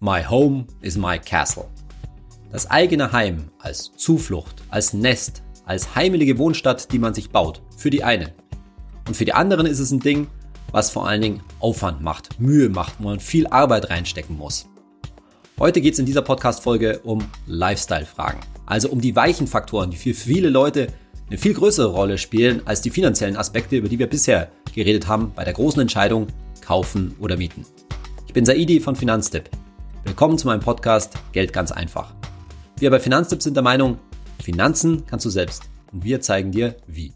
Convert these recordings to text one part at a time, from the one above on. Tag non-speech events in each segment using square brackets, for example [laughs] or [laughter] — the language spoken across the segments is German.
My home is my castle. Das eigene Heim als Zuflucht, als Nest, als heimelige Wohnstadt, die man sich baut. Für die einen. Und für die anderen ist es ein Ding, was vor allen Dingen Aufwand macht, Mühe macht, wo man viel Arbeit reinstecken muss. Heute geht es in dieser Podcast-Folge um Lifestyle-Fragen. Also um die weichen Faktoren, die für viele Leute eine viel größere Rolle spielen als die finanziellen Aspekte, über die wir bisher geredet haben bei der großen Entscheidung kaufen oder mieten. Ich bin Saidi von Finanztipp. Willkommen zu meinem Podcast Geld ganz einfach. Wir bei Finanztipp sind der Meinung, Finanzen kannst du selbst und wir zeigen dir wie.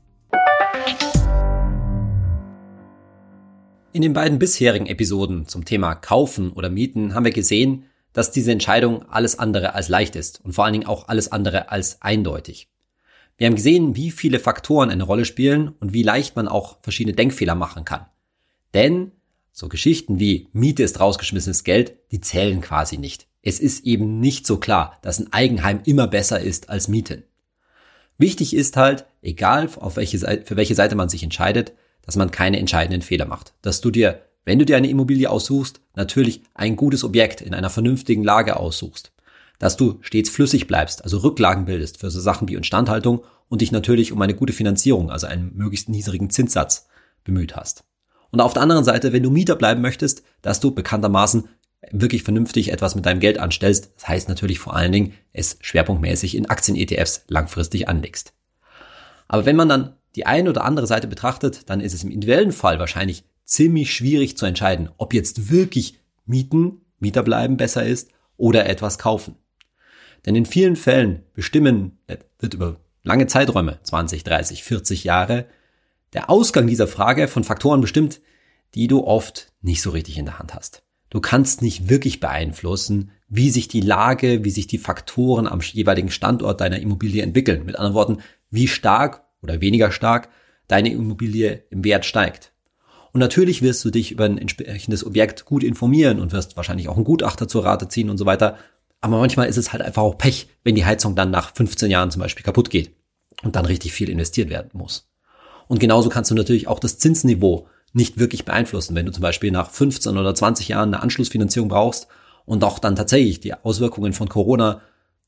In den beiden bisherigen Episoden zum Thema Kaufen oder Mieten haben wir gesehen, dass diese Entscheidung alles andere als leicht ist und vor allen Dingen auch alles andere als eindeutig. Wir haben gesehen, wie viele Faktoren eine Rolle spielen und wie leicht man auch verschiedene Denkfehler machen kann. Denn so Geschichten wie Miete ist rausgeschmissenes Geld, die zählen quasi nicht. Es ist eben nicht so klar, dass ein Eigenheim immer besser ist als Mieten. Wichtig ist halt, egal auf welche Seite, für welche Seite man sich entscheidet, dass man keine entscheidenden Fehler macht. Dass du dir, wenn du dir eine Immobilie aussuchst, natürlich ein gutes Objekt in einer vernünftigen Lage aussuchst. Dass du stets flüssig bleibst, also Rücklagen bildest für so Sachen wie Instandhaltung und dich natürlich um eine gute Finanzierung, also einen möglichst niedrigen Zinssatz bemüht hast. Und auf der anderen Seite, wenn du Mieter bleiben möchtest, dass du bekanntermaßen wirklich vernünftig etwas mit deinem Geld anstellst. Das heißt natürlich vor allen Dingen, es schwerpunktmäßig in Aktien-ETFs langfristig anlegst. Aber wenn man dann die eine oder andere Seite betrachtet, dann ist es im individuellen Fall wahrscheinlich ziemlich schwierig zu entscheiden, ob jetzt wirklich Mieten, Mieter bleiben besser ist oder etwas kaufen. Denn in vielen Fällen bestimmen, wird über lange Zeiträume, 20, 30, 40 Jahre, der Ausgang dieser Frage von Faktoren bestimmt, die du oft nicht so richtig in der Hand hast. Du kannst nicht wirklich beeinflussen, wie sich die Lage, wie sich die Faktoren am jeweiligen Standort deiner Immobilie entwickeln. Mit anderen Worten, wie stark oder weniger stark deine Immobilie im Wert steigt. Und natürlich wirst du dich über ein entsprechendes Objekt gut informieren und wirst wahrscheinlich auch einen Gutachter zur Rate ziehen und so weiter. Aber manchmal ist es halt einfach auch Pech, wenn die Heizung dann nach 15 Jahren zum Beispiel kaputt geht und dann richtig viel investiert werden muss. Und genauso kannst du natürlich auch das Zinsniveau nicht wirklich beeinflussen, wenn du zum Beispiel nach 15 oder 20 Jahren eine Anschlussfinanzierung brauchst und auch dann tatsächlich die Auswirkungen von Corona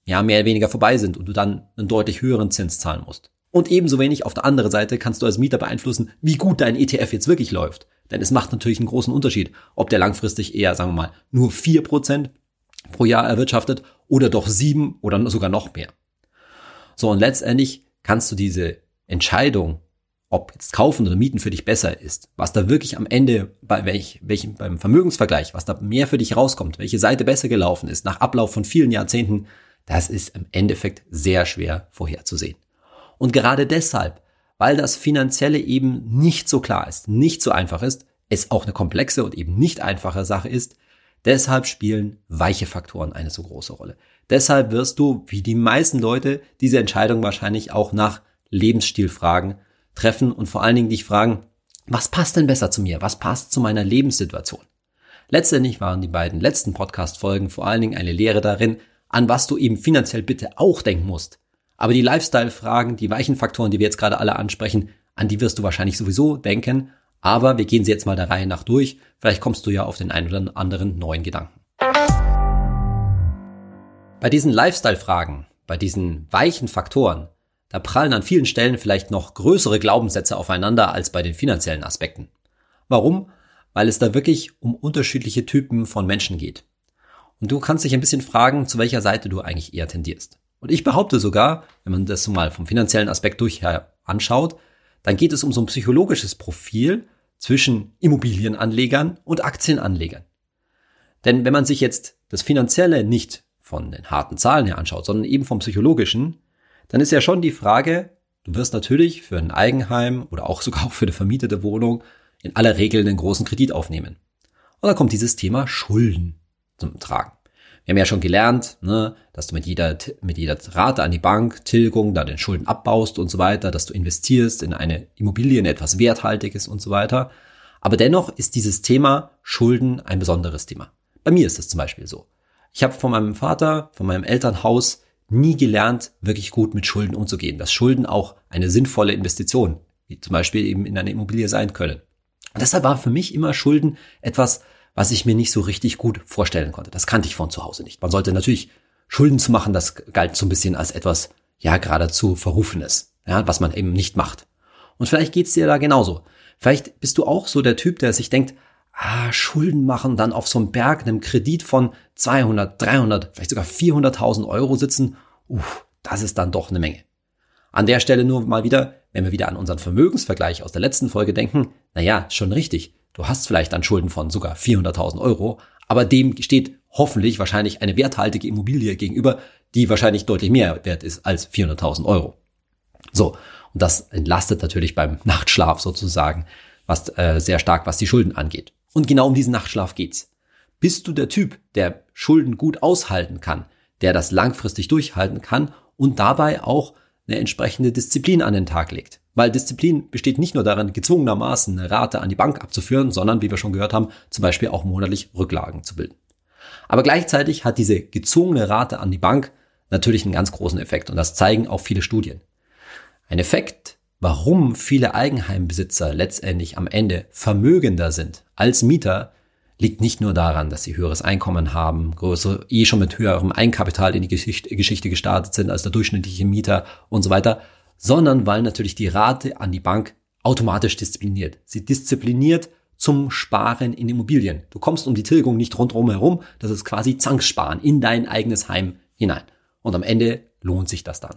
ja mehr oder weniger vorbei sind und du dann einen deutlich höheren Zins zahlen musst. Und ebenso wenig auf der anderen Seite kannst du als Mieter beeinflussen, wie gut dein ETF jetzt wirklich läuft. Denn es macht natürlich einen großen Unterschied, ob der langfristig eher, sagen wir mal, nur vier Prozent pro Jahr erwirtschaftet oder doch sieben oder sogar noch mehr. So, und letztendlich kannst du diese Entscheidung ob jetzt kaufen oder mieten für dich besser ist, was da wirklich am Ende bei welch, welchem, beim Vermögensvergleich, was da mehr für dich rauskommt, welche Seite besser gelaufen ist nach Ablauf von vielen Jahrzehnten, das ist im Endeffekt sehr schwer vorherzusehen. Und gerade deshalb, weil das Finanzielle eben nicht so klar ist, nicht so einfach ist, es auch eine komplexe und eben nicht einfache Sache ist, deshalb spielen weiche Faktoren eine so große Rolle. Deshalb wirst du, wie die meisten Leute, diese Entscheidung wahrscheinlich auch nach Lebensstil fragen, treffen und vor allen Dingen dich fragen, was passt denn besser zu mir? Was passt zu meiner Lebenssituation? Letztendlich waren die beiden letzten Podcast-Folgen vor allen Dingen eine Lehre darin, an was du eben finanziell bitte auch denken musst. Aber die Lifestyle-Fragen, die weichen Faktoren, die wir jetzt gerade alle ansprechen, an die wirst du wahrscheinlich sowieso denken. Aber wir gehen sie jetzt mal der Reihe nach durch. Vielleicht kommst du ja auf den einen oder anderen neuen Gedanken. Bei diesen Lifestyle-Fragen, bei diesen weichen Faktoren, da prallen an vielen Stellen vielleicht noch größere Glaubenssätze aufeinander als bei den finanziellen Aspekten. Warum? Weil es da wirklich um unterschiedliche Typen von Menschen geht. Und du kannst dich ein bisschen fragen, zu welcher Seite du eigentlich eher tendierst. Und ich behaupte sogar, wenn man das mal vom finanziellen Aspekt durch anschaut, dann geht es um so ein psychologisches Profil zwischen Immobilienanlegern und Aktienanlegern. Denn wenn man sich jetzt das Finanzielle nicht von den harten Zahlen her anschaut, sondern eben vom psychologischen, dann ist ja schon die Frage, du wirst natürlich für ein Eigenheim oder auch sogar auch für eine vermietete Wohnung in aller Regel einen großen Kredit aufnehmen. Und dann kommt dieses Thema Schulden zum Tragen. Wir haben ja schon gelernt, ne, dass du mit jeder, mit jeder Rate an die Bank, Tilgung, da den Schulden abbaust und so weiter, dass du investierst in eine Immobilie, in etwas Werthaltiges und so weiter. Aber dennoch ist dieses Thema Schulden ein besonderes Thema. Bei mir ist es zum Beispiel so. Ich habe von meinem Vater, von meinem Elternhaus nie gelernt, wirklich gut mit Schulden umzugehen. Dass Schulden auch eine sinnvolle Investition, wie zum Beispiel eben in eine Immobilie sein können. Und deshalb war für mich immer Schulden etwas, was ich mir nicht so richtig gut vorstellen konnte. Das kannte ich von zu Hause nicht. Man sollte natürlich Schulden zu machen, das galt so ein bisschen als etwas, ja, geradezu Verrufenes, ja, was man eben nicht macht. Und vielleicht geht's dir da genauso. Vielleicht bist du auch so der Typ, der sich denkt, ah, Schulden machen, dann auf so einem Berg, einem Kredit von 200, 300, vielleicht sogar 400.000 Euro sitzen, uff, das ist dann doch eine Menge. An der Stelle nur mal wieder, wenn wir wieder an unseren Vermögensvergleich aus der letzten Folge denken, naja, schon richtig. Du hast vielleicht dann Schulden von sogar 400.000 Euro, aber dem steht hoffentlich wahrscheinlich eine werthaltige Immobilie gegenüber, die wahrscheinlich deutlich mehr wert ist als 400.000 Euro. So, und das entlastet natürlich beim Nachtschlaf sozusagen, was äh, sehr stark, was die Schulden angeht. Und genau um diesen Nachtschlaf geht's. Bist du der Typ, der Schulden gut aushalten kann, der das langfristig durchhalten kann und dabei auch eine entsprechende Disziplin an den Tag legt? Weil Disziplin besteht nicht nur darin, gezwungenermaßen eine Rate an die Bank abzuführen, sondern, wie wir schon gehört haben, zum Beispiel auch monatlich Rücklagen zu bilden. Aber gleichzeitig hat diese gezwungene Rate an die Bank natürlich einen ganz großen Effekt und das zeigen auch viele Studien. Ein Effekt, warum viele Eigenheimbesitzer letztendlich am Ende vermögender sind als Mieter, liegt nicht nur daran, dass sie höheres Einkommen haben, größer, eh schon mit höherem Eigenkapital in die Geschichte, Geschichte gestartet sind als der durchschnittliche Mieter und so weiter, sondern weil natürlich die Rate an die Bank automatisch diszipliniert. Sie diszipliniert zum Sparen in Immobilien. Du kommst um die Tilgung nicht rundherum herum, das ist quasi Zanksparen in dein eigenes Heim hinein. Und am Ende lohnt sich das dann.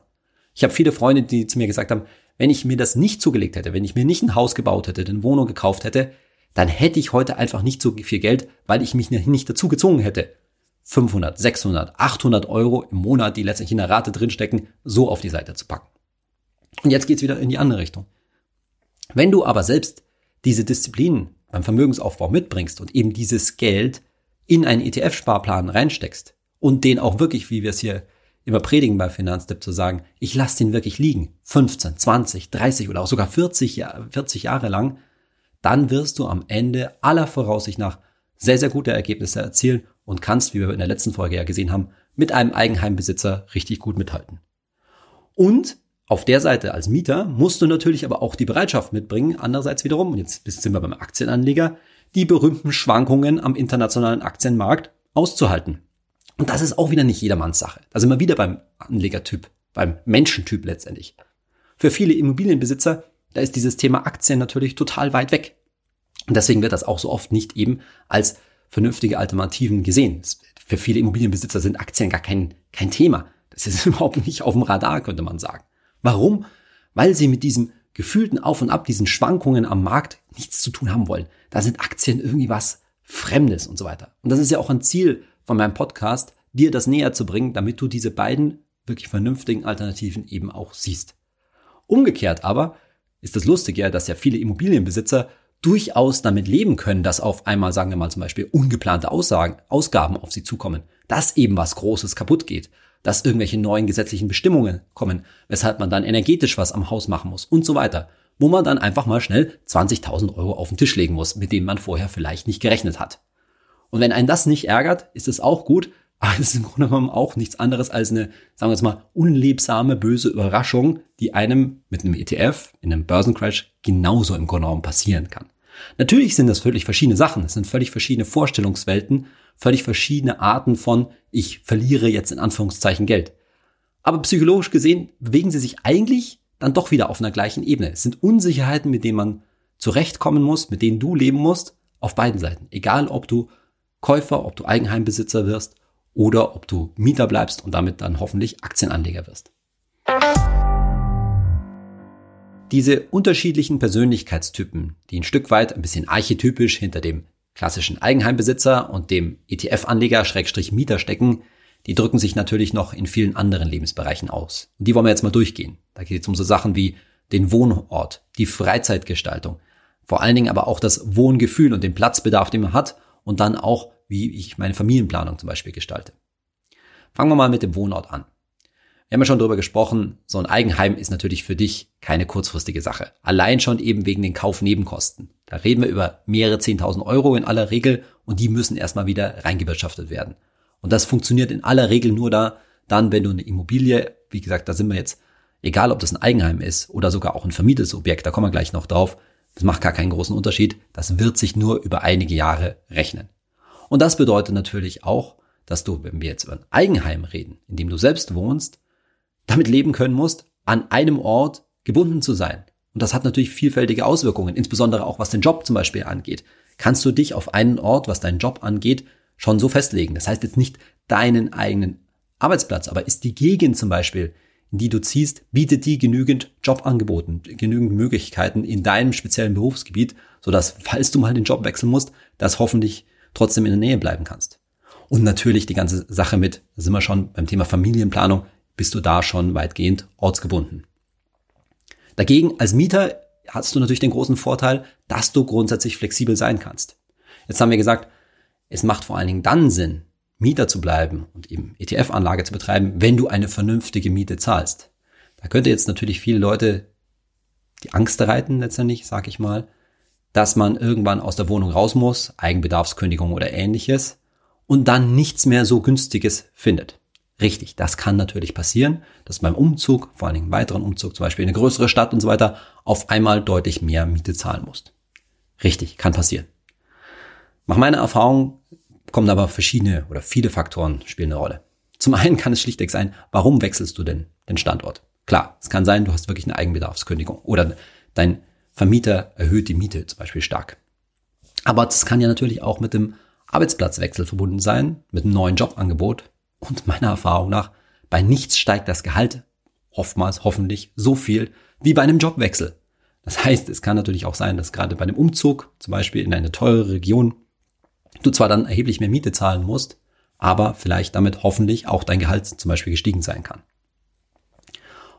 Ich habe viele Freunde, die zu mir gesagt haben, wenn ich mir das nicht zugelegt hätte, wenn ich mir nicht ein Haus gebaut hätte, eine Wohnung gekauft hätte, dann hätte ich heute einfach nicht so viel Geld, weil ich mich nicht dazu gezwungen hätte, 500, 600, 800 Euro im Monat, die letztendlich in der Rate drinstecken, so auf die Seite zu packen. Und jetzt geht's wieder in die andere Richtung. Wenn du aber selbst diese Disziplinen beim Vermögensaufbau mitbringst und eben dieses Geld in einen ETF-Sparplan reinsteckst und den auch wirklich, wie wir es hier immer predigen bei Finanztipp zu sagen, ich lasse den wirklich liegen, 15, 20, 30 oder auch sogar 40, 40 Jahre lang, dann wirst du am Ende aller Voraussicht nach sehr, sehr gute Ergebnisse erzielen und kannst, wie wir in der letzten Folge ja gesehen haben, mit einem Eigenheimbesitzer richtig gut mithalten. Und auf der Seite als Mieter musst du natürlich aber auch die Bereitschaft mitbringen, andererseits wiederum, und jetzt sind wir beim Aktienanleger, die berühmten Schwankungen am internationalen Aktienmarkt auszuhalten. Und das ist auch wieder nicht jedermanns Sache. Da sind wir wieder beim Anlegertyp, beim Menschentyp letztendlich. Für viele Immobilienbesitzer, da ist dieses Thema Aktien natürlich total weit weg. Und deswegen wird das auch so oft nicht eben als vernünftige Alternativen gesehen. Für viele Immobilienbesitzer sind Aktien gar kein, kein Thema. Das ist [laughs] überhaupt nicht auf dem Radar, könnte man sagen. Warum? Weil sie mit diesem gefühlten Auf und Ab, diesen Schwankungen am Markt nichts zu tun haben wollen. Da sind Aktien irgendwie was Fremdes und so weiter. Und das ist ja auch ein Ziel von meinem Podcast, dir das näher zu bringen, damit du diese beiden wirklich vernünftigen Alternativen eben auch siehst. Umgekehrt aber ist das Lustige, dass ja viele Immobilienbesitzer durchaus damit leben können, dass auf einmal, sagen wir mal zum Beispiel, ungeplante Aussagen, Ausgaben auf sie zukommen, dass eben was Großes kaputt geht, dass irgendwelche neuen gesetzlichen Bestimmungen kommen, weshalb man dann energetisch was am Haus machen muss und so weiter, wo man dann einfach mal schnell 20.000 Euro auf den Tisch legen muss, mit denen man vorher vielleicht nicht gerechnet hat. Und wenn einen das nicht ärgert, ist es auch gut, aber es ist im Grunde genommen auch nichts anderes als eine, sagen wir jetzt mal, unliebsame, böse Überraschung, die einem mit einem ETF in einem Börsencrash genauso im Grunde genommen passieren kann. Natürlich sind das völlig verschiedene Sachen. Es sind völlig verschiedene Vorstellungswelten, völlig verschiedene Arten von, ich verliere jetzt in Anführungszeichen Geld. Aber psychologisch gesehen bewegen sie sich eigentlich dann doch wieder auf einer gleichen Ebene. Es sind Unsicherheiten, mit denen man zurechtkommen muss, mit denen du leben musst, auf beiden Seiten. Egal, ob du Käufer, ob du Eigenheimbesitzer wirst oder ob du Mieter bleibst und damit dann hoffentlich Aktienanleger wirst. Diese unterschiedlichen Persönlichkeitstypen, die ein Stück weit ein bisschen archetypisch hinter dem klassischen Eigenheimbesitzer und dem ETF-Anleger Schrägstrich Mieter stecken, die drücken sich natürlich noch in vielen anderen Lebensbereichen aus. Und die wollen wir jetzt mal durchgehen. Da geht es um so Sachen wie den Wohnort, die Freizeitgestaltung, vor allen Dingen aber auch das Wohngefühl und den Platzbedarf, den man hat und dann auch wie ich meine Familienplanung zum Beispiel gestalte. Fangen wir mal mit dem Wohnort an. Wir haben ja schon darüber gesprochen, so ein Eigenheim ist natürlich für dich keine kurzfristige Sache. Allein schon eben wegen den Kaufnebenkosten. Da reden wir über mehrere 10.000 Euro in aller Regel und die müssen erstmal wieder reingewirtschaftet werden. Und das funktioniert in aller Regel nur da, dann, wenn du eine Immobilie, wie gesagt, da sind wir jetzt, egal ob das ein Eigenheim ist oder sogar auch ein vermietetes Objekt, da kommen wir gleich noch drauf, das macht gar keinen großen Unterschied. Das wird sich nur über einige Jahre rechnen. Und das bedeutet natürlich auch, dass du, wenn wir jetzt über ein Eigenheim reden, in dem du selbst wohnst, damit leben können musst, an einem Ort gebunden zu sein. Und das hat natürlich vielfältige Auswirkungen, insbesondere auch was den Job zum Beispiel angeht. Kannst du dich auf einen Ort, was deinen Job angeht, schon so festlegen. Das heißt jetzt nicht deinen eigenen Arbeitsplatz, aber ist die Gegend zum Beispiel, in die du ziehst, bietet die genügend Jobangeboten, genügend Möglichkeiten in deinem speziellen Berufsgebiet, sodass, falls du mal den Job wechseln musst, das hoffentlich trotzdem in der Nähe bleiben kannst. Und natürlich die ganze Sache mit, da sind wir schon beim Thema Familienplanung, bist du da schon weitgehend ortsgebunden. Dagegen als Mieter hast du natürlich den großen Vorteil, dass du grundsätzlich flexibel sein kannst. Jetzt haben wir gesagt, es macht vor allen Dingen dann Sinn, Mieter zu bleiben und eben ETF-Anlage zu betreiben, wenn du eine vernünftige Miete zahlst. Da könnte jetzt natürlich viele Leute die Angst reiten letztendlich, sag ich mal, dass man irgendwann aus der Wohnung raus muss, Eigenbedarfskündigung oder ähnliches, und dann nichts mehr so günstiges findet. Richtig, das kann natürlich passieren, dass beim Umzug, vor allen Dingen weiteren Umzug, zum Beispiel in eine größere Stadt und so weiter, auf einmal deutlich mehr Miete zahlen musst. Richtig, kann passieren. Nach meiner Erfahrung kommen aber verschiedene oder viele Faktoren spielen eine Rolle. Zum [laughs] einen kann es schlichtweg sein, warum wechselst du denn den Standort? Klar, es kann sein, du hast wirklich eine Eigenbedarfskündigung oder dein Vermieter erhöht die Miete zum Beispiel stark. Aber das kann ja natürlich auch mit dem Arbeitsplatzwechsel verbunden sein, mit einem neuen Jobangebot. Und meiner Erfahrung nach, bei nichts steigt das Gehalt oftmals hoffentlich so viel wie bei einem Jobwechsel. Das heißt, es kann natürlich auch sein, dass gerade bei einem Umzug, zum Beispiel in eine teure Region, du zwar dann erheblich mehr Miete zahlen musst, aber vielleicht damit hoffentlich auch dein Gehalt zum Beispiel gestiegen sein kann.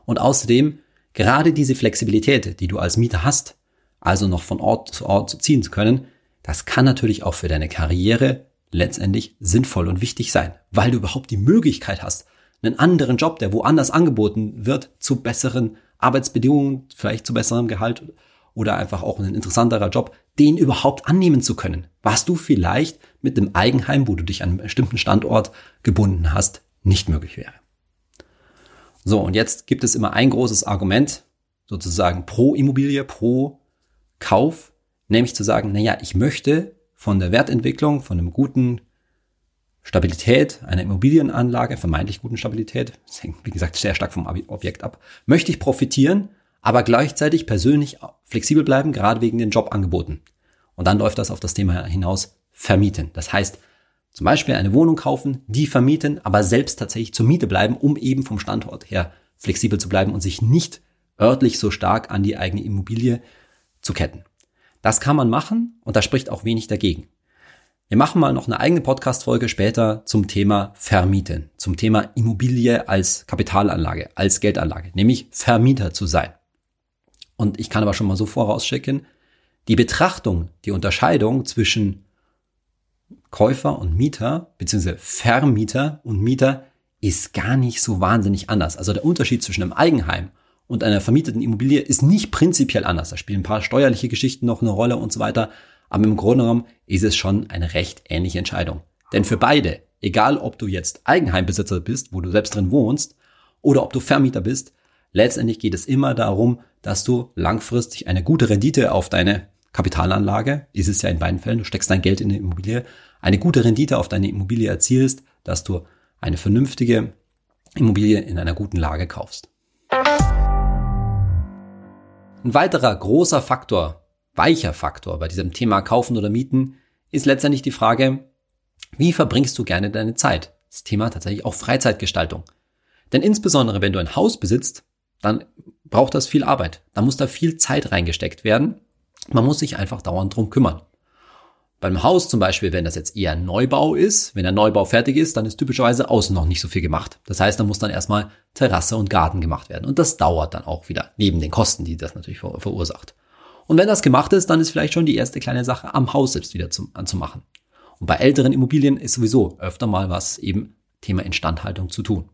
Und außerdem, gerade diese Flexibilität, die du als Mieter hast, also noch von Ort zu Ort ziehen zu können, das kann natürlich auch für deine Karriere letztendlich sinnvoll und wichtig sein, weil du überhaupt die Möglichkeit hast, einen anderen Job, der woanders angeboten wird, zu besseren Arbeitsbedingungen, vielleicht zu besserem Gehalt oder einfach auch ein interessanterer Job, den überhaupt annehmen zu können, was du vielleicht mit dem Eigenheim, wo du dich an einem bestimmten Standort gebunden hast, nicht möglich wäre. So, und jetzt gibt es immer ein großes Argument, sozusagen pro Immobilie, pro Kauf, Nämlich zu sagen, naja, ich möchte von der Wertentwicklung, von einem guten Stabilität einer Immobilienanlage, vermeintlich guten Stabilität, das hängt wie gesagt sehr stark vom Objekt ab, möchte ich profitieren, aber gleichzeitig persönlich flexibel bleiben, gerade wegen den Jobangeboten. Und dann läuft das auf das Thema hinaus vermieten. Das heißt, zum Beispiel eine Wohnung kaufen, die vermieten, aber selbst tatsächlich zur Miete bleiben, um eben vom Standort her flexibel zu bleiben und sich nicht örtlich so stark an die eigene Immobilie zu ketten. Das kann man machen und da spricht auch wenig dagegen. Wir machen mal noch eine eigene Podcast-Folge später zum Thema Vermieten, zum Thema Immobilie als Kapitalanlage, als Geldanlage, nämlich Vermieter zu sein. Und ich kann aber schon mal so vorausschicken, die Betrachtung, die Unterscheidung zwischen Käufer und Mieter, beziehungsweise Vermieter und Mieter ist gar nicht so wahnsinnig anders. Also der Unterschied zwischen einem Eigenheim und einer vermieteten Immobilie ist nicht prinzipiell anders. Da spielen ein paar steuerliche Geschichten noch eine Rolle und so weiter. Aber im Grunde genommen ist es schon eine recht ähnliche Entscheidung. Denn für beide, egal ob du jetzt Eigenheimbesitzer bist, wo du selbst drin wohnst, oder ob du Vermieter bist, letztendlich geht es immer darum, dass du langfristig eine gute Rendite auf deine Kapitalanlage, ist es ja in beiden Fällen, du steckst dein Geld in eine Immobilie, eine gute Rendite auf deine Immobilie erzielst, dass du eine vernünftige Immobilie in einer guten Lage kaufst. Ein weiterer großer Faktor, weicher Faktor bei diesem Thema Kaufen oder Mieten ist letztendlich die Frage, wie verbringst du gerne deine Zeit? Das Thema tatsächlich auch Freizeitgestaltung. Denn insbesondere wenn du ein Haus besitzt, dann braucht das viel Arbeit. Da muss da viel Zeit reingesteckt werden. Man muss sich einfach dauernd drum kümmern. Beim Haus zum Beispiel, wenn das jetzt eher Neubau ist, wenn der Neubau fertig ist, dann ist typischerweise außen noch nicht so viel gemacht. Das heißt, da muss dann erstmal Terrasse und Garten gemacht werden. Und das dauert dann auch wieder, neben den Kosten, die das natürlich ver verursacht. Und wenn das gemacht ist, dann ist vielleicht schon die erste kleine Sache am Haus selbst wieder zum, anzumachen. Und bei älteren Immobilien ist sowieso öfter mal was eben Thema Instandhaltung zu tun.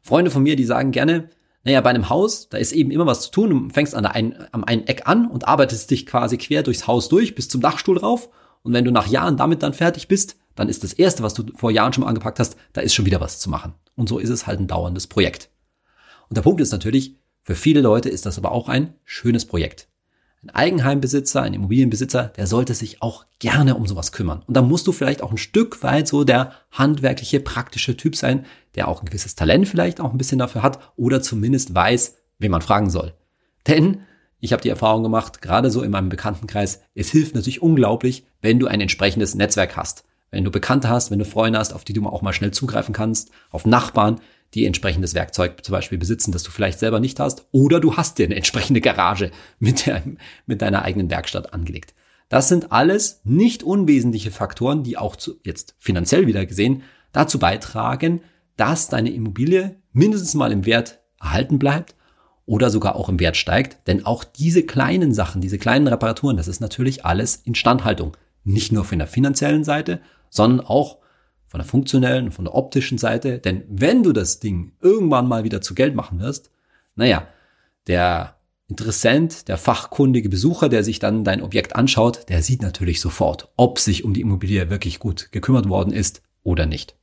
Freunde von mir, die sagen gerne, naja, bei einem Haus, da ist eben immer was zu tun. Du fängst an der einen, am einen Eck an und arbeitest dich quasi quer durchs Haus durch bis zum Dachstuhl rauf und wenn du nach Jahren damit dann fertig bist, dann ist das erste, was du vor Jahren schon mal angepackt hast, da ist schon wieder was zu machen. Und so ist es halt ein dauerndes Projekt. Und der Punkt ist natürlich, für viele Leute ist das aber auch ein schönes Projekt. ein Eigenheimbesitzer, ein Immobilienbesitzer, der sollte sich auch gerne um sowas kümmern. Und da musst du vielleicht auch ein Stück weit so der handwerkliche, praktische Typ sein, der auch ein gewisses Talent vielleicht auch ein bisschen dafür hat oder zumindest weiß, wen man fragen soll. Denn ich habe die Erfahrung gemacht, gerade so in meinem Bekanntenkreis, es hilft natürlich unglaublich, wenn du ein entsprechendes Netzwerk hast. Wenn du Bekannte hast, wenn du Freunde hast, auf die du auch mal schnell zugreifen kannst, auf Nachbarn, die entsprechendes Werkzeug zum Beispiel besitzen, das du vielleicht selber nicht hast, oder du hast dir eine entsprechende Garage mit, der, mit deiner eigenen Werkstatt angelegt. Das sind alles nicht unwesentliche Faktoren, die auch zu, jetzt finanziell wieder gesehen dazu beitragen, dass deine Immobilie mindestens mal im Wert erhalten bleibt oder sogar auch im Wert steigt. Denn auch diese kleinen Sachen, diese kleinen Reparaturen, das ist natürlich alles Instandhaltung. Nicht nur von der finanziellen Seite, sondern auch von der funktionellen, von der optischen Seite. Denn wenn du das Ding irgendwann mal wieder zu Geld machen wirst, naja, der Interessent, der fachkundige Besucher, der sich dann dein Objekt anschaut, der sieht natürlich sofort, ob sich um die Immobilie wirklich gut gekümmert worden ist oder nicht.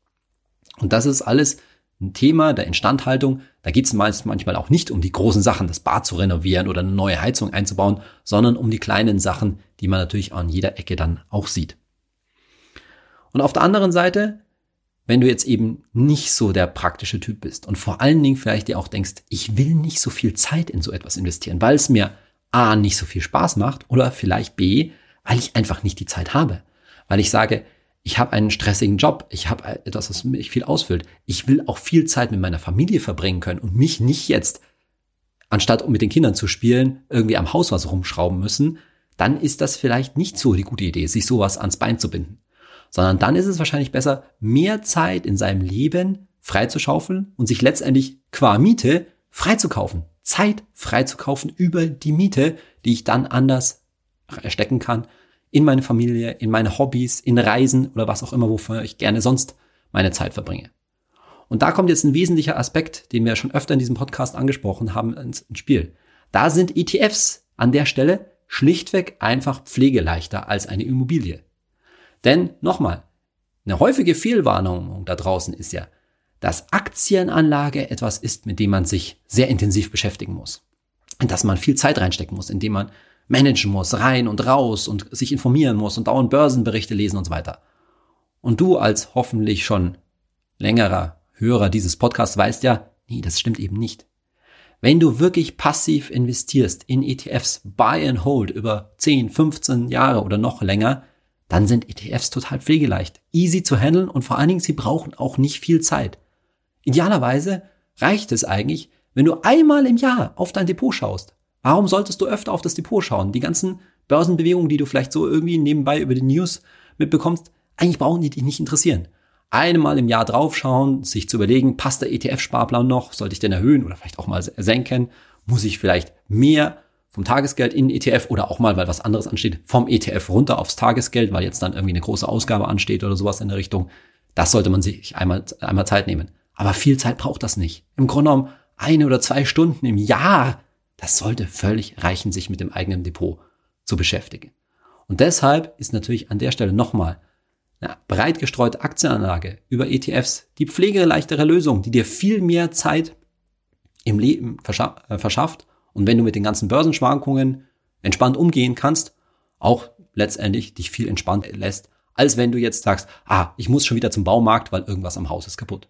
Und das ist alles ein Thema der Instandhaltung. Da geht es manchmal auch nicht um die großen Sachen, das Bad zu renovieren oder eine neue Heizung einzubauen, sondern um die kleinen Sachen, die man natürlich an jeder Ecke dann auch sieht. Und auf der anderen Seite, wenn du jetzt eben nicht so der praktische Typ bist und vor allen Dingen vielleicht dir auch denkst, ich will nicht so viel Zeit in so etwas investieren, weil es mir A nicht so viel Spaß macht oder vielleicht B, weil ich einfach nicht die Zeit habe. Weil ich sage, ich habe einen stressigen Job, ich habe etwas, was mich viel ausfüllt. Ich will auch viel Zeit mit meiner Familie verbringen können und mich nicht jetzt, anstatt mit den Kindern zu spielen, irgendwie am Haus was rumschrauben müssen, dann ist das vielleicht nicht so die gute Idee, sich sowas ans Bein zu binden sondern dann ist es wahrscheinlich besser, mehr Zeit in seinem Leben freizuschaufeln und sich letztendlich qua Miete freizukaufen. Zeit freizukaufen über die Miete, die ich dann anders stecken kann in meine Familie, in meine Hobbys, in Reisen oder was auch immer, wofür ich gerne sonst meine Zeit verbringe. Und da kommt jetzt ein wesentlicher Aspekt, den wir schon öfter in diesem Podcast angesprochen haben, ins Spiel. Da sind ETFs an der Stelle schlichtweg einfach pflegeleichter als eine Immobilie. Denn nochmal, eine häufige Fehlwarnung da draußen ist ja, dass Aktienanlage etwas ist, mit dem man sich sehr intensiv beschäftigen muss. Und dass man viel Zeit reinstecken muss, indem man managen muss, rein und raus und sich informieren muss und dauernd Börsenberichte lesen und so weiter. Und du als hoffentlich schon längerer Hörer dieses Podcasts weißt ja, nee, das stimmt eben nicht. Wenn du wirklich passiv investierst in ETFs, Buy and Hold über 10, 15 Jahre oder noch länger, dann sind ETFs total pflegeleicht, easy zu handeln und vor allen Dingen, sie brauchen auch nicht viel Zeit. Idealerweise reicht es eigentlich, wenn du einmal im Jahr auf dein Depot schaust. Warum solltest du öfter auf das Depot schauen? Die ganzen Börsenbewegungen, die du vielleicht so irgendwie nebenbei über die News mitbekommst, eigentlich brauchen die dich nicht interessieren. Einmal im Jahr draufschauen, sich zu überlegen, passt der ETF-Sparplan noch? Sollte ich den erhöhen oder vielleicht auch mal senken? Muss ich vielleicht mehr vom Tagesgeld in ETF oder auch mal, weil was anderes ansteht, vom ETF runter aufs Tagesgeld, weil jetzt dann irgendwie eine große Ausgabe ansteht oder sowas in der Richtung. Das sollte man sich einmal, einmal Zeit nehmen. Aber viel Zeit braucht das nicht. Im Grunde genommen eine oder zwei Stunden im Jahr, das sollte völlig reichen, sich mit dem eigenen Depot zu beschäftigen. Und deshalb ist natürlich an der Stelle nochmal eine breit gestreute Aktienanlage über ETFs die pflegeleichtere Lösung, die dir viel mehr Zeit im Leben äh, verschafft und wenn du mit den ganzen Börsenschwankungen entspannt umgehen kannst, auch letztendlich dich viel entspannt lässt, als wenn du jetzt sagst, ah, ich muss schon wieder zum Baumarkt, weil irgendwas am Haus ist kaputt.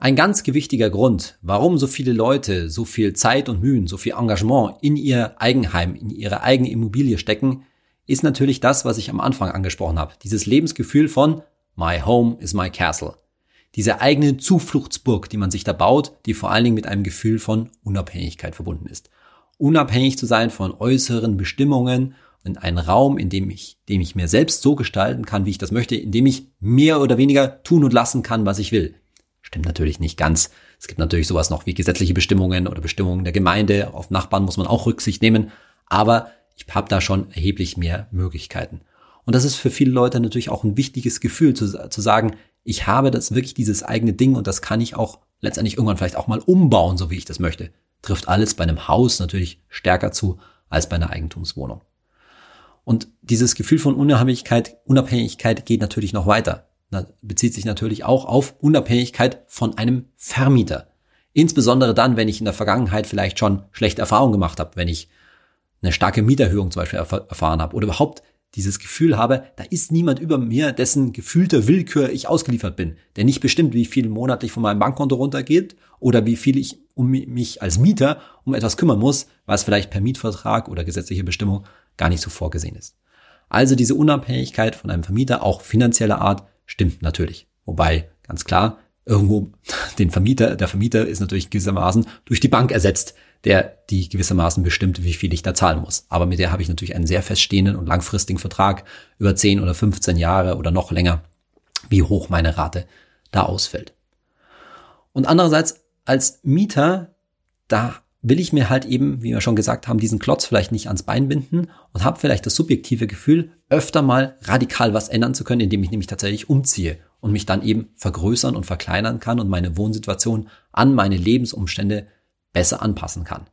Ein ganz gewichtiger Grund, warum so viele Leute so viel Zeit und Mühen, so viel Engagement in ihr Eigenheim, in ihre eigene Immobilie stecken, ist natürlich das, was ich am Anfang angesprochen habe. Dieses Lebensgefühl von My Home is my Castle diese eigene Zufluchtsburg, die man sich da baut, die vor allen Dingen mit einem Gefühl von Unabhängigkeit verbunden ist. Unabhängig zu sein von äußeren Bestimmungen in einen Raum, in dem ich, dem ich mir selbst so gestalten kann, wie ich das möchte, in dem ich mehr oder weniger tun und lassen kann, was ich will. Stimmt natürlich nicht ganz. Es gibt natürlich sowas noch wie gesetzliche Bestimmungen oder Bestimmungen der Gemeinde. Auf Nachbarn muss man auch Rücksicht nehmen. Aber ich habe da schon erheblich mehr Möglichkeiten. Und das ist für viele Leute natürlich auch ein wichtiges Gefühl zu, zu sagen, ich habe das wirklich dieses eigene Ding und das kann ich auch letztendlich irgendwann vielleicht auch mal umbauen, so wie ich das möchte. Trifft alles bei einem Haus natürlich stärker zu als bei einer Eigentumswohnung. Und dieses Gefühl von Unabhängigkeit, Unabhängigkeit geht natürlich noch weiter. Bezieht sich natürlich auch auf Unabhängigkeit von einem Vermieter. Insbesondere dann, wenn ich in der Vergangenheit vielleicht schon schlechte Erfahrungen gemacht habe, wenn ich eine starke Mieterhöhung zum Beispiel erfahren habe oder überhaupt dieses Gefühl habe, da ist niemand über mir, dessen gefühlter Willkür ich ausgeliefert bin, der nicht bestimmt, wie viel monatlich von meinem Bankkonto runtergeht oder wie viel ich um mich als Mieter um etwas kümmern muss, was vielleicht per Mietvertrag oder gesetzliche Bestimmung gar nicht so vorgesehen ist. Also diese Unabhängigkeit von einem Vermieter, auch finanzieller Art, stimmt natürlich. Wobei, ganz klar, irgendwo [laughs] den Vermieter, der Vermieter ist natürlich gewissermaßen durch die Bank ersetzt, der die gewissermaßen bestimmt, wie viel ich da zahlen muss. Aber mit der habe ich natürlich einen sehr feststehenden und langfristigen Vertrag über 10 oder 15 Jahre oder noch länger, wie hoch meine Rate da ausfällt. Und andererseits als Mieter, da will ich mir halt eben, wie wir schon gesagt haben, diesen Klotz vielleicht nicht ans Bein binden und habe vielleicht das subjektive Gefühl, öfter mal radikal was ändern zu können, indem ich nämlich tatsächlich umziehe und mich dann eben vergrößern und verkleinern kann und meine Wohnsituation an meine Lebensumstände besser anpassen kann.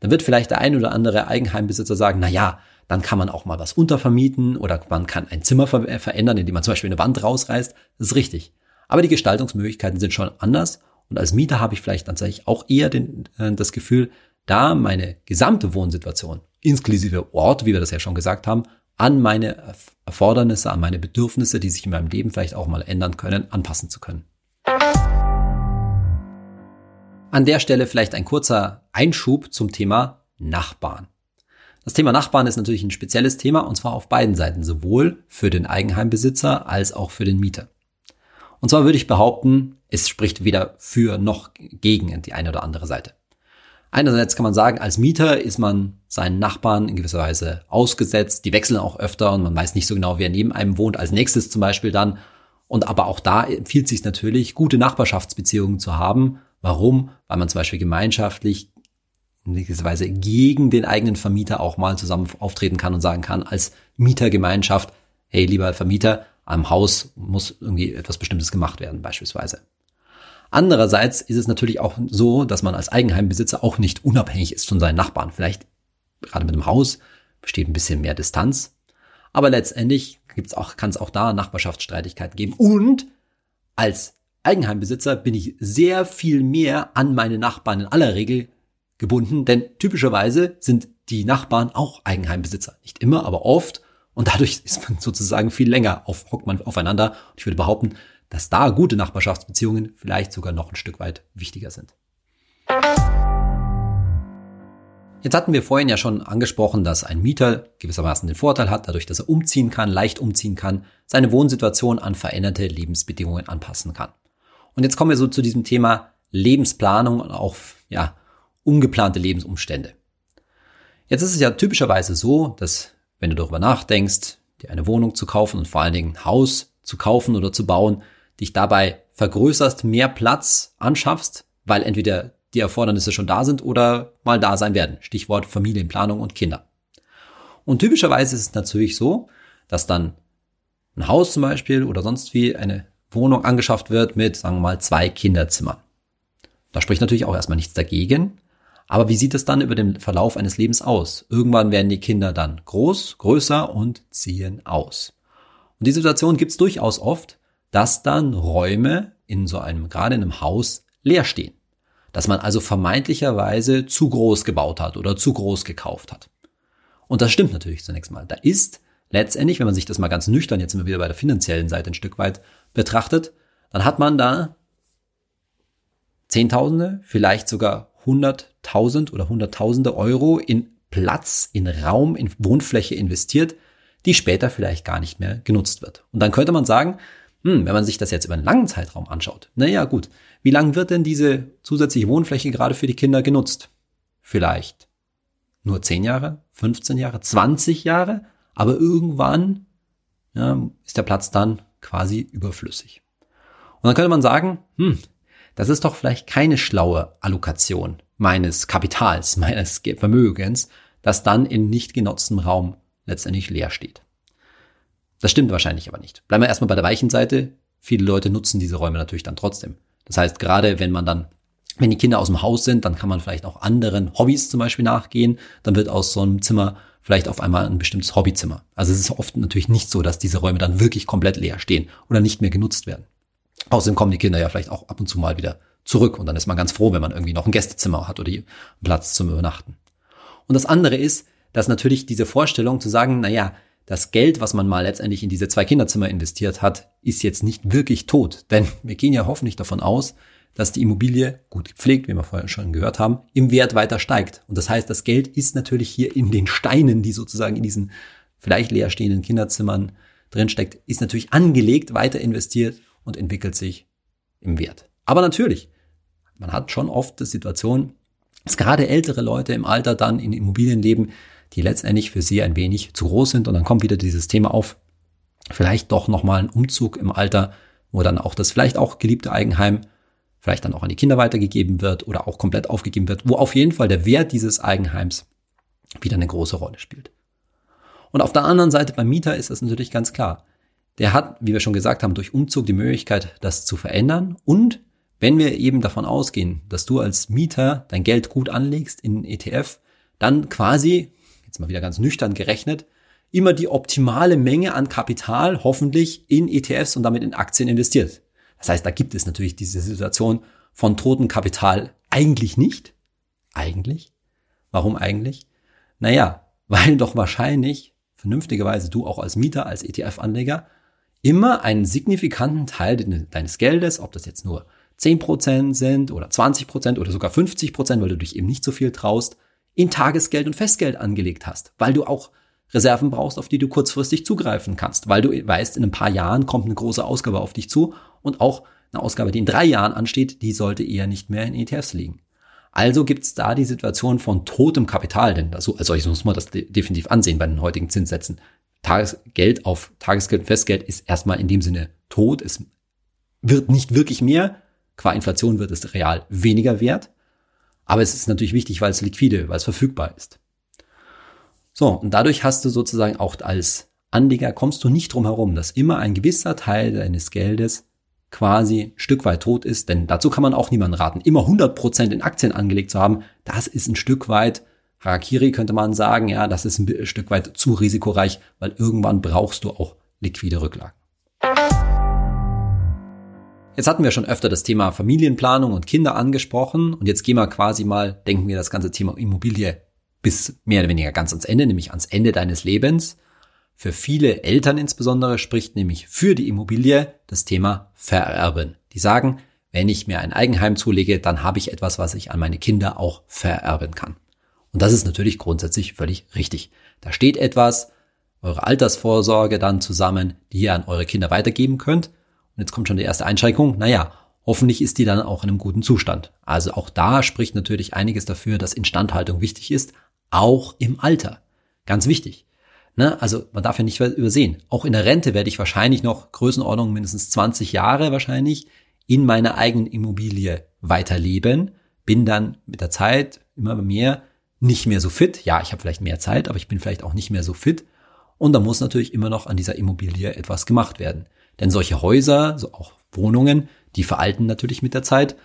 Dann wird vielleicht der ein oder andere Eigenheimbesitzer sagen, na ja, dann kann man auch mal was untervermieten oder man kann ein Zimmer ver verändern, indem man zum Beispiel eine Wand rausreißt. Das ist richtig. Aber die Gestaltungsmöglichkeiten sind schon anders und als Mieter habe ich vielleicht tatsächlich auch eher den, äh, das Gefühl, da meine gesamte Wohnsituation, inklusive Ort, wie wir das ja schon gesagt haben, an meine Erfordernisse, an meine Bedürfnisse, die sich in meinem Leben vielleicht auch mal ändern können, anpassen zu können. An der Stelle vielleicht ein kurzer Einschub zum Thema Nachbarn. Das Thema Nachbarn ist natürlich ein spezielles Thema und zwar auf beiden Seiten, sowohl für den Eigenheimbesitzer als auch für den Mieter. Und zwar würde ich behaupten, es spricht weder für noch gegen die eine oder andere Seite. Einerseits kann man sagen, als Mieter ist man seinen Nachbarn in gewisser Weise ausgesetzt. Die wechseln auch öfter und man weiß nicht so genau, wer neben einem wohnt. Als nächstes zum Beispiel dann. Und aber auch da empfiehlt sich natürlich, gute Nachbarschaftsbeziehungen zu haben Warum? Weil man zum Beispiel gemeinschaftlich in gewisser Weise gegen den eigenen Vermieter auch mal zusammen auftreten kann und sagen kann, als Mietergemeinschaft, hey, lieber Vermieter, am Haus muss irgendwie etwas Bestimmtes gemacht werden, beispielsweise. Andererseits ist es natürlich auch so, dass man als Eigenheimbesitzer auch nicht unabhängig ist von seinen Nachbarn. Vielleicht gerade mit dem Haus besteht ein bisschen mehr Distanz. Aber letztendlich gibt's auch, kann es auch da Nachbarschaftsstreitigkeiten geben. Und als Eigenheimbesitzer bin ich sehr viel mehr an meine Nachbarn in aller Regel gebunden, denn typischerweise sind die Nachbarn auch Eigenheimbesitzer. Nicht immer, aber oft. Und dadurch ist man sozusagen viel länger auf, hockt man aufeinander. Und ich würde behaupten, dass da gute Nachbarschaftsbeziehungen vielleicht sogar noch ein Stück weit wichtiger sind. Jetzt hatten wir vorhin ja schon angesprochen, dass ein Mieter gewissermaßen den Vorteil hat, dadurch, dass er umziehen kann, leicht umziehen kann, seine Wohnsituation an veränderte Lebensbedingungen anpassen kann. Und jetzt kommen wir so zu diesem Thema Lebensplanung und auch, ja, ungeplante Lebensumstände. Jetzt ist es ja typischerweise so, dass wenn du darüber nachdenkst, dir eine Wohnung zu kaufen und vor allen Dingen ein Haus zu kaufen oder zu bauen, dich dabei vergrößerst, mehr Platz anschaffst, weil entweder die Erfordernisse schon da sind oder mal da sein werden. Stichwort Familienplanung und Kinder. Und typischerweise ist es natürlich so, dass dann ein Haus zum Beispiel oder sonst wie eine Wohnung angeschafft wird mit, sagen wir mal, zwei Kinderzimmern. Da spricht natürlich auch erstmal nichts dagegen. Aber wie sieht es dann über den Verlauf eines Lebens aus? Irgendwann werden die Kinder dann groß, größer und ziehen aus. Und die Situation gibt es durchaus oft, dass dann Räume in so einem, gerade in einem Haus, leer stehen. Dass man also vermeintlicherweise zu groß gebaut hat oder zu groß gekauft hat. Und das stimmt natürlich zunächst mal. Da ist letztendlich, wenn man sich das mal ganz nüchtern jetzt immer wieder bei der finanziellen Seite ein Stück weit betrachtet, dann hat man da Zehntausende, vielleicht sogar hunderttausend oder hunderttausende Euro in Platz, in Raum, in Wohnfläche investiert, die später vielleicht gar nicht mehr genutzt wird. Und dann könnte man sagen, hm, wenn man sich das jetzt über einen langen Zeitraum anschaut, naja gut, wie lang wird denn diese zusätzliche Wohnfläche gerade für die Kinder genutzt? Vielleicht nur 10 Jahre, 15 Jahre, 20 Jahre, aber irgendwann ja, ist der Platz dann quasi überflüssig. Und dann könnte man sagen, hm, das ist doch vielleicht keine schlaue Allokation meines Kapitals, [laughs] meines Vermögens, das dann in nicht genutztem Raum letztendlich leer steht. Das stimmt wahrscheinlich aber nicht. Bleiben wir erstmal bei der weichen Seite. Viele Leute nutzen diese Räume natürlich dann trotzdem. Das heißt, gerade wenn man dann, wenn die Kinder aus dem Haus sind, dann kann man vielleicht auch anderen Hobbys zum Beispiel nachgehen. Dann wird aus so einem Zimmer vielleicht auf einmal ein bestimmtes Hobbyzimmer. Also es ist oft natürlich nicht so, dass diese Räume dann wirklich komplett leer stehen oder nicht mehr genutzt werden. Außerdem kommen die Kinder ja vielleicht auch ab und zu mal wieder zurück. Und dann ist man ganz froh, wenn man irgendwie noch ein Gästezimmer hat oder einen Platz zum Übernachten. Und das andere ist, dass natürlich diese Vorstellung zu sagen, na ja, das Geld, was man mal letztendlich in diese zwei Kinderzimmer investiert hat, ist jetzt nicht wirklich tot. Denn wir gehen ja hoffentlich davon aus, dass die Immobilie, gut gepflegt, wie wir vorher schon gehört haben, im Wert weiter steigt. Und das heißt, das Geld ist natürlich hier in den Steinen, die sozusagen in diesen vielleicht leerstehenden Kinderzimmern drinsteckt, ist natürlich angelegt, weiter investiert und entwickelt sich im Wert. Aber natürlich, man hat schon oft die Situation, dass gerade ältere Leute im Alter dann in Immobilien leben, die letztendlich für sie ein wenig zu groß sind und dann kommt wieder dieses Thema auf, vielleicht doch nochmal ein Umzug im Alter, wo dann auch das vielleicht auch geliebte Eigenheim vielleicht dann auch an die Kinder weitergegeben wird oder auch komplett aufgegeben wird, wo auf jeden Fall der Wert dieses Eigenheims wieder eine große Rolle spielt. Und auf der anderen Seite beim Mieter ist das natürlich ganz klar. Der hat, wie wir schon gesagt haben, durch Umzug die Möglichkeit, das zu verändern. Und wenn wir eben davon ausgehen, dass du als Mieter dein Geld gut anlegst in ETF, dann quasi, jetzt mal wieder ganz nüchtern gerechnet, immer die optimale Menge an Kapital hoffentlich in ETFs und damit in Aktien investiert. Das heißt, da gibt es natürlich diese Situation von totem Kapital eigentlich nicht. Eigentlich. Warum eigentlich? Naja, [laughs] weil doch wahrscheinlich vernünftigerweise du auch als Mieter, als ETF-Anleger immer einen signifikanten Teil deines Geldes, ob das jetzt nur 10% sind oder 20% oder sogar 50%, weil du dich eben nicht so viel traust, in Tagesgeld und Festgeld angelegt hast, weil du auch Reserven brauchst, auf die du kurzfristig zugreifen kannst, weil du weißt, in ein paar Jahren kommt eine große Ausgabe auf dich zu und auch eine Ausgabe, die in drei Jahren ansteht, die sollte eher nicht mehr in ETFs liegen. Also gibt es da die Situation von totem Kapital, denn also als solches muss man das definitiv ansehen bei den heutigen Zinssätzen. Tagesgeld auf Tagesgeld und Festgeld ist erstmal in dem Sinne tot. Es wird nicht wirklich mehr. Qua Inflation wird es real weniger wert. Aber es ist natürlich wichtig, weil es liquide, weil es verfügbar ist. So, und dadurch hast du sozusagen auch als Anleger kommst du nicht drum herum, dass immer ein gewisser Teil deines Geldes quasi ein Stück weit tot ist, denn dazu kann man auch niemanden raten. Immer 100% in Aktien angelegt zu haben, das ist ein Stück weit Harakiri könnte man sagen, ja, das ist ein Stück weit zu risikoreich, weil irgendwann brauchst du auch liquide Rücklagen. Jetzt hatten wir schon öfter das Thema Familienplanung und Kinder angesprochen und jetzt gehen wir quasi mal, denken wir das ganze Thema Immobilie bis mehr oder weniger ganz ans Ende, nämlich ans Ende deines Lebens. Für viele Eltern insbesondere spricht nämlich für die Immobilie das Thema Vererben. Die sagen, wenn ich mir ein Eigenheim zulege, dann habe ich etwas, was ich an meine Kinder auch vererben kann. Und das ist natürlich grundsätzlich völlig richtig. Da steht etwas, eure Altersvorsorge dann zusammen, die ihr an eure Kinder weitergeben könnt. Und jetzt kommt schon die erste Einschränkung. Naja, hoffentlich ist die dann auch in einem guten Zustand. Also auch da spricht natürlich einiges dafür, dass Instandhaltung wichtig ist, auch im Alter. Ganz wichtig. Ne? Also man darf ja nicht übersehen. Auch in der Rente werde ich wahrscheinlich noch Größenordnung mindestens 20 Jahre wahrscheinlich in meiner eigenen Immobilie weiterleben. Bin dann mit der Zeit immer mehr nicht mehr so fit. Ja, ich habe vielleicht mehr Zeit, aber ich bin vielleicht auch nicht mehr so fit. Und da muss natürlich immer noch an dieser Immobilie etwas gemacht werden. Denn solche Häuser, so auch Wohnungen, die veralten natürlich mit der Zeit.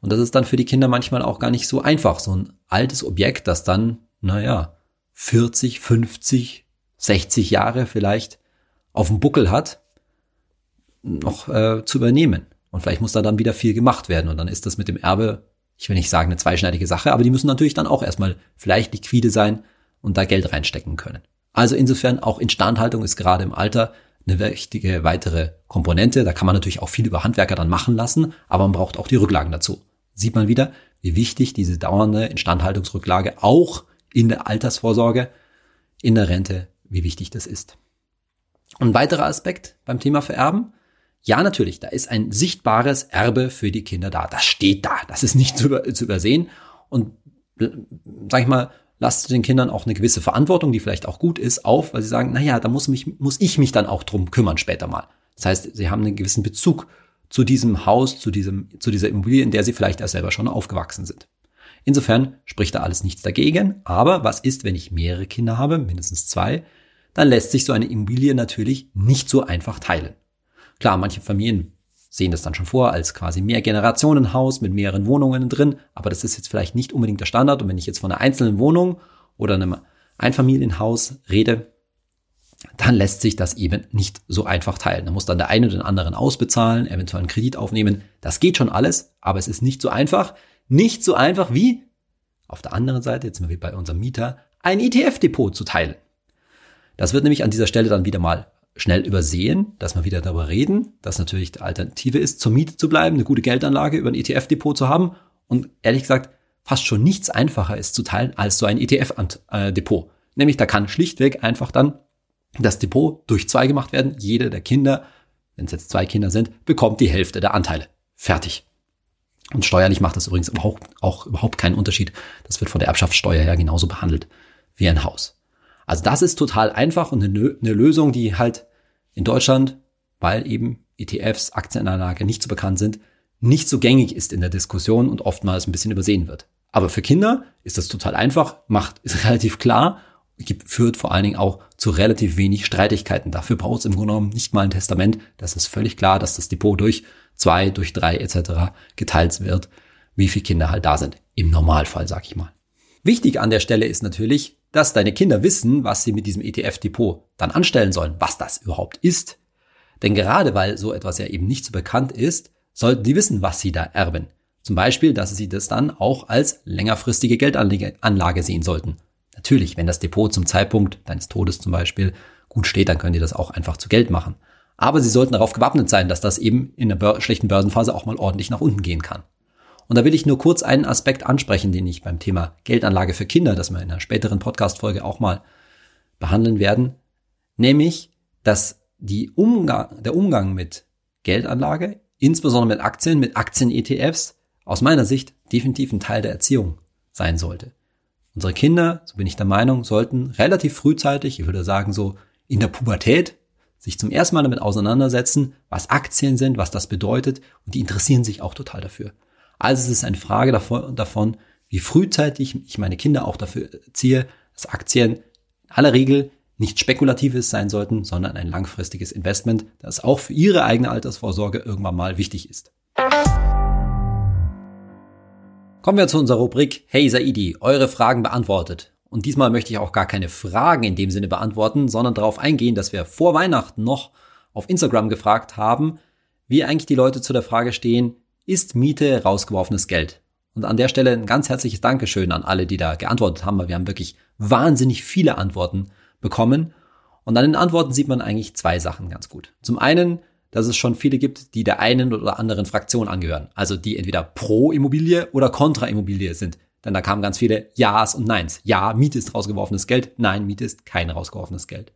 Und das ist dann für die Kinder manchmal auch gar nicht so einfach. So ein altes Objekt, das dann naja, 40, 50, 60 Jahre vielleicht auf dem Buckel hat, noch äh, zu übernehmen. Und vielleicht muss da dann wieder viel gemacht werden. Und dann ist das mit dem Erbe, ich will nicht sagen eine zweischneidige Sache, aber die müssen natürlich dann auch erstmal vielleicht liquide sein und da Geld reinstecken können. Also insofern auch Instandhaltung ist gerade im Alter eine wichtige weitere Komponente. Da kann man natürlich auch viel über Handwerker dann machen lassen, aber man braucht auch die Rücklagen dazu. Sieht man wieder, wie wichtig diese dauernde Instandhaltungsrücklage auch in der Altersvorsorge, in der Rente, wie wichtig das ist. Ein weiterer Aspekt beim Thema Vererben. Ja, natürlich, da ist ein sichtbares Erbe für die Kinder da. Das steht da. Das ist nicht zu, über, zu übersehen. Und sag ich mal, lasst den Kindern auch eine gewisse Verantwortung, die vielleicht auch gut ist, auf, weil sie sagen, naja, da muss, mich, muss ich mich dann auch drum kümmern später mal. Das heißt, sie haben einen gewissen Bezug zu diesem Haus, zu diesem, zu dieser Immobilie, in der sie vielleicht erst selber schon aufgewachsen sind. Insofern spricht da alles nichts dagegen. Aber was ist, wenn ich mehrere Kinder habe, mindestens zwei? Dann lässt sich so eine Immobilie natürlich nicht so einfach teilen. Klar, manche Familien sehen das dann schon vor als quasi Mehrgenerationenhaus mit mehreren Wohnungen drin, aber das ist jetzt vielleicht nicht unbedingt der Standard. Und wenn ich jetzt von einer einzelnen Wohnung oder einem Einfamilienhaus rede, dann lässt sich das eben nicht so einfach teilen. Da muss dann der eine den anderen ausbezahlen, eventuell einen Kredit aufnehmen. Das geht schon alles, aber es ist nicht so einfach. Nicht so einfach wie auf der anderen Seite, jetzt sind wir bei unserem Mieter, ein ETF-Depot zu teilen. Das wird nämlich an dieser Stelle dann wieder mal schnell übersehen, dass wir wieder darüber reden, dass natürlich die Alternative ist, zur Miete zu bleiben, eine gute Geldanlage über ein ETF-Depot zu haben und ehrlich gesagt fast schon nichts einfacher ist zu teilen als so ein ETF-Depot. Nämlich da kann schlichtweg einfach dann das Depot durch zwei gemacht werden. Jeder der Kinder, wenn es jetzt zwei Kinder sind, bekommt die Hälfte der Anteile. Fertig. Und steuerlich macht das übrigens überhaupt, auch überhaupt keinen Unterschied. Das wird von der Erbschaftssteuer her genauso behandelt wie ein Haus. Also das ist total einfach und eine, Lösung, die halt in Deutschland, weil eben ETFs, Aktienanlage nicht so bekannt sind, nicht so gängig ist in der Diskussion und oftmals ein bisschen übersehen wird. Aber für Kinder ist das total einfach, macht, ist [laughs] relativ klar, führt vor allen Dingen auch zu relativ wenig Streitigkeiten. Dafür braucht es im Grunde genommen nicht mal ein Testament. Das ist völlig klar, dass das Depot durch zwei, durch drei etc. geteilt wird, wie viele Kinder halt da sind. Im Normalfall, sag ich mal. Wichtig an der Stelle ist natürlich, dass deine Kinder wissen, was sie mit diesem ETF-Depot dann anstellen sollen, was das überhaupt ist. Denn gerade weil so etwas ja eben nicht so bekannt ist, sollten die wissen, was sie da erben. Zum Beispiel, dass sie das dann auch als längerfristige Geldanlage sehen sollten. Natürlich, wenn das Depot zum Zeitpunkt deines Todes zum Beispiel gut steht, dann können die das auch einfach zu Geld machen. Aber sie sollten darauf gewappnet sein, dass das eben in der schlechten Börsenphase auch mal ordentlich nach unten gehen kann. Und da will ich nur kurz einen Aspekt ansprechen, den ich beim Thema Geldanlage für Kinder, das wir in einer späteren Podcast-Folge auch mal behandeln werden, nämlich, dass die Umgang, der Umgang mit Geldanlage, insbesondere mit Aktien, mit Aktien-ETFs, aus meiner Sicht definitiv ein Teil der Erziehung sein sollte. Unsere Kinder, so bin ich der Meinung, sollten relativ frühzeitig, ich würde sagen so in der Pubertät, sich zum ersten Mal damit auseinandersetzen, was Aktien sind, was das bedeutet und die interessieren sich auch total dafür. Also es ist eine Frage davon, wie frühzeitig ich meine Kinder auch dafür ziehe, dass Aktien in aller Regel nicht spekulatives sein sollten, sondern ein langfristiges Investment, das auch für ihre eigene Altersvorsorge irgendwann mal wichtig ist. Kommen wir zu unserer Rubrik Hey Saidi, eure Fragen beantwortet. Und diesmal möchte ich auch gar keine Fragen in dem Sinne beantworten, sondern darauf eingehen, dass wir vor Weihnachten noch auf Instagram gefragt haben, wie eigentlich die Leute zu der Frage stehen, ist Miete rausgeworfenes Geld? Und an der Stelle ein ganz herzliches Dankeschön an alle, die da geantwortet haben, weil wir haben wirklich wahnsinnig viele Antworten bekommen. Und an den Antworten sieht man eigentlich zwei Sachen ganz gut. Zum einen dass es schon viele gibt, die der einen oder anderen Fraktion angehören. Also die entweder pro Immobilie oder kontra Immobilie sind. Denn da kamen ganz viele Ja's und Neins. Ja, Miete ist rausgeworfenes Geld. Nein, Miete ist kein rausgeworfenes Geld.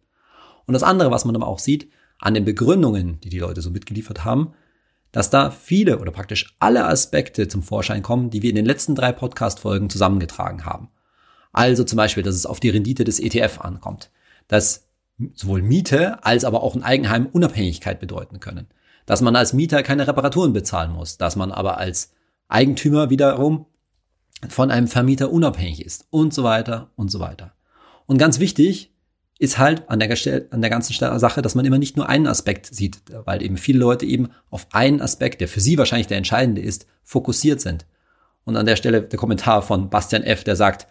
Und das andere, was man aber auch sieht, an den Begründungen, die die Leute so mitgeliefert haben, dass da viele oder praktisch alle Aspekte zum Vorschein kommen, die wir in den letzten drei Podcast-Folgen zusammengetragen haben. Also zum Beispiel, dass es auf die Rendite des ETF ankommt, dass sowohl Miete als aber auch ein Eigenheim Unabhängigkeit bedeuten können. Dass man als Mieter keine Reparaturen bezahlen muss, dass man aber als Eigentümer wiederum von einem Vermieter unabhängig ist und so weiter und so weiter. Und ganz wichtig ist halt an der, an der ganzen Sache, dass man immer nicht nur einen Aspekt sieht, weil eben viele Leute eben auf einen Aspekt, der für sie wahrscheinlich der entscheidende ist, fokussiert sind. Und an der Stelle der Kommentar von Bastian F., der sagt,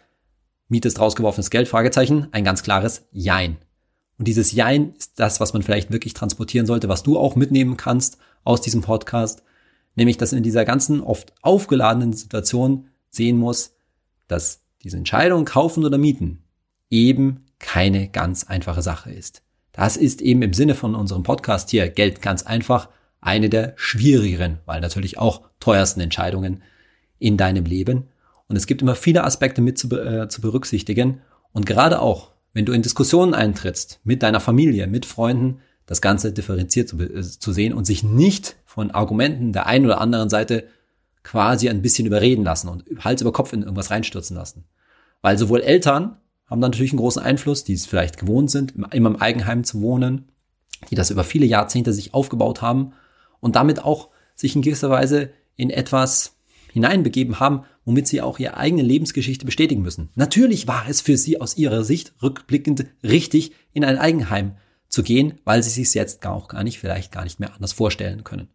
Miete ist rausgeworfenes Geld, Fragezeichen, ein ganz klares Jein. Und dieses Jein ist das, was man vielleicht wirklich transportieren sollte, was du auch mitnehmen kannst aus diesem Podcast. Nämlich, dass in dieser ganzen oft aufgeladenen Situation sehen muss, dass diese Entscheidung kaufen oder mieten eben keine ganz einfache Sache ist. Das ist eben im Sinne von unserem Podcast hier Geld ganz einfach eine der schwierigeren, weil natürlich auch teuersten Entscheidungen in deinem Leben. Und es gibt immer viele Aspekte mit zu, äh, zu berücksichtigen. Und gerade auch wenn du in Diskussionen eintrittst mit deiner Familie, mit Freunden, das Ganze differenziert zu, äh, zu sehen und sich nicht von Argumenten der einen oder anderen Seite quasi ein bisschen überreden lassen und Hals über Kopf in irgendwas reinstürzen lassen. Weil sowohl Eltern haben dann natürlich einen großen Einfluss, die es vielleicht gewohnt sind, immer im Eigenheim zu wohnen, die das über viele Jahrzehnte sich aufgebaut haben und damit auch sich in gewisser Weise in etwas hineinbegeben haben, womit sie auch ihre eigene Lebensgeschichte bestätigen müssen. Natürlich war es für sie aus ihrer Sicht rückblickend richtig, in ein Eigenheim zu gehen, weil sie sich jetzt auch gar nicht, vielleicht gar nicht mehr anders vorstellen können.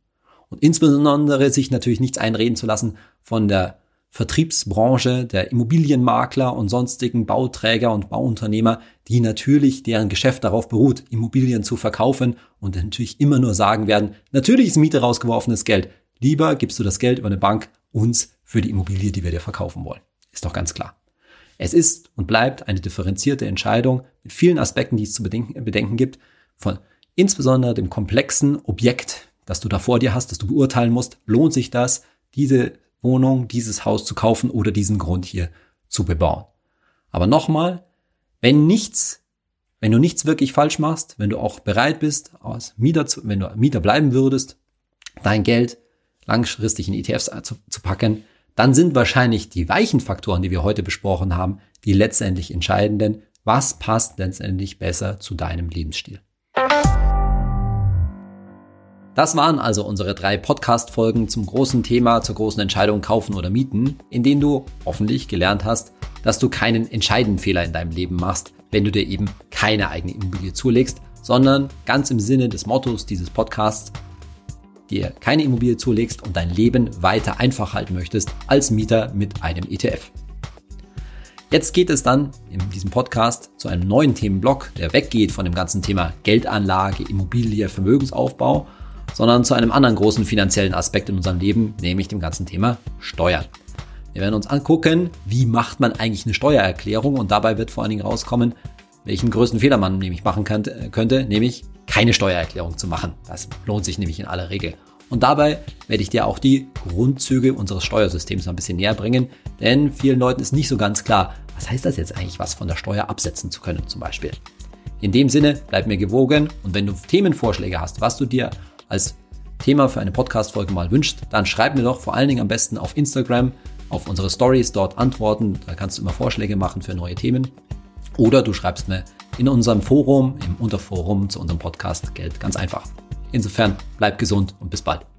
Und insbesondere sich natürlich nichts einreden zu lassen von der Vertriebsbranche der Immobilienmakler und sonstigen Bauträger und Bauunternehmer, die natürlich deren Geschäft darauf beruht, Immobilien zu verkaufen und natürlich immer nur sagen werden, natürlich ist Miete rausgeworfenes Geld. Lieber gibst du das Geld über eine Bank uns für die Immobilie, die wir dir verkaufen wollen. Ist doch ganz klar. Es ist und bleibt eine differenzierte Entscheidung mit vielen Aspekten, die es zu bedenken, bedenken gibt, von insbesondere dem komplexen Objekt, das du da vor dir hast, das du beurteilen musst. Lohnt sich das, diese Wohnung, dieses Haus zu kaufen oder diesen Grund hier zu bebauen. Aber nochmal, wenn nichts, wenn du nichts wirklich falsch machst, wenn du auch bereit bist, als Mieter zu, wenn du Mieter bleiben würdest, dein Geld langfristig in ETFs zu, zu packen, dann sind wahrscheinlich die weichen Faktoren, die wir heute besprochen haben, die letztendlich entscheidenden. Was passt letztendlich besser zu deinem Lebensstil? Das waren also unsere drei Podcast-Folgen zum großen Thema, zur großen Entscheidung kaufen oder mieten, in denen du hoffentlich gelernt hast, dass du keinen entscheidenden Fehler in deinem Leben machst, wenn du dir eben keine eigene Immobilie zulegst, sondern ganz im Sinne des Mottos dieses Podcasts dir keine Immobilie zulegst und dein Leben weiter einfach halten möchtest als Mieter mit einem ETF. Jetzt geht es dann in diesem Podcast zu einem neuen Themenblock, der weggeht von dem ganzen Thema Geldanlage, Immobilie, Vermögensaufbau sondern zu einem anderen großen finanziellen Aspekt in unserem Leben, nämlich dem ganzen Thema Steuern. Wir werden uns angucken, wie macht man eigentlich eine Steuererklärung und dabei wird vor allen Dingen rauskommen, welchen größten Fehler man nämlich machen könnte, nämlich keine Steuererklärung zu machen. Das lohnt sich nämlich in aller Regel. Und dabei werde ich dir auch die Grundzüge unseres Steuersystems ein bisschen näher bringen, denn vielen Leuten ist nicht so ganz klar, was heißt das jetzt eigentlich, was von der Steuer absetzen zu können zum Beispiel. In dem Sinne, bleib mir gewogen und wenn du Themenvorschläge hast, was du dir als Thema für eine Podcast-Folge mal wünscht, dann schreib mir doch vor allen Dingen am besten auf Instagram, auf unsere Stories dort antworten. Da kannst du immer Vorschläge machen für neue Themen. Oder du schreibst mir in unserem Forum, im Unterforum zu unserem Podcast Geld ganz einfach. Insofern bleib gesund und bis bald.